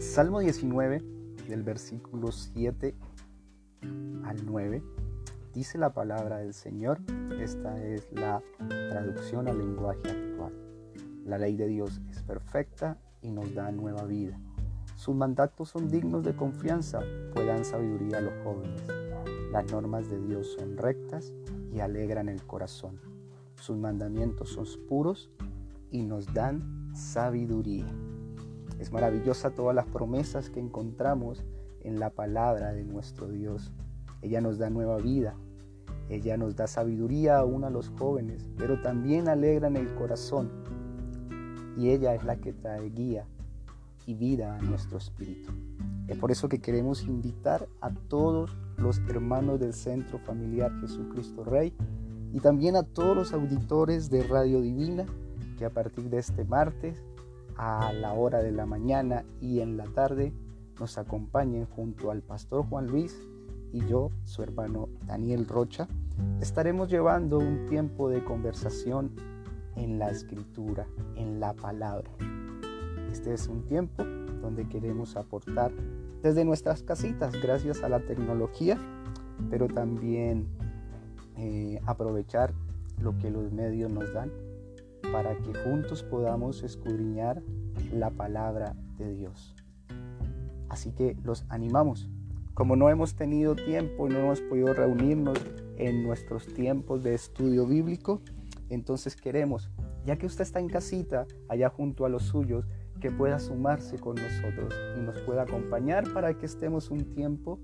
Salmo 19, del versículo 7 al 9, dice la palabra del Señor. Esta es la traducción al lenguaje actual. La ley de Dios es perfecta y nos da nueva vida. Sus mandatos son dignos de confianza, pues dan sabiduría a los jóvenes. Las normas de Dios son rectas y alegran el corazón. Sus mandamientos son puros y nos dan sabiduría. Es maravillosa todas las promesas que encontramos en la palabra de nuestro Dios. Ella nos da nueva vida, ella nos da sabiduría aún a los jóvenes, pero también alegra en el corazón. Y ella es la que trae guía y vida a nuestro espíritu. Es por eso que queremos invitar a todos los hermanos del Centro Familiar Jesucristo Rey y también a todos los auditores de Radio Divina que a partir de este martes a la hora de la mañana y en la tarde nos acompañen junto al pastor Juan Luis y yo, su hermano Daniel Rocha, estaremos llevando un tiempo de conversación en la escritura, en la palabra. Este es un tiempo donde queremos aportar desde nuestras casitas, gracias a la tecnología, pero también eh, aprovechar lo que los medios nos dan para que juntos podamos escudriñar la palabra de Dios. Así que los animamos. Como no hemos tenido tiempo y no hemos podido reunirnos en nuestros tiempos de estudio bíblico, entonces queremos, ya que usted está en casita, allá junto a los suyos, que pueda sumarse con nosotros y nos pueda acompañar para que estemos un tiempo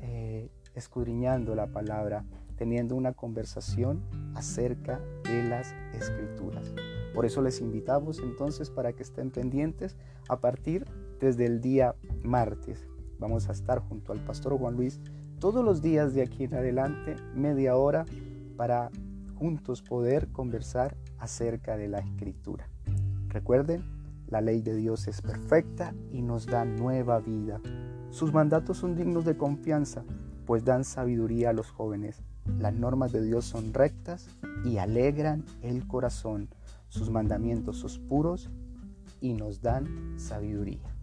eh, escudriñando la palabra teniendo una conversación acerca de las escrituras. Por eso les invitamos entonces para que estén pendientes a partir desde el día martes. Vamos a estar junto al pastor Juan Luis todos los días de aquí en adelante, media hora, para juntos poder conversar acerca de la escritura. Recuerden, la ley de Dios es perfecta y nos da nueva vida. Sus mandatos son dignos de confianza, pues dan sabiduría a los jóvenes. Las normas de Dios son rectas y alegran el corazón. Sus mandamientos son puros y nos dan sabiduría.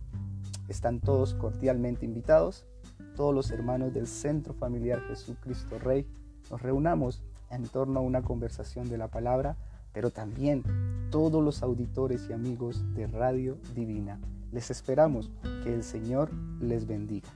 Están todos cordialmente invitados, todos los hermanos del Centro Familiar Jesucristo Rey. Nos reunamos en torno a una conversación de la palabra, pero también todos los auditores y amigos de Radio Divina. Les esperamos que el Señor les bendiga.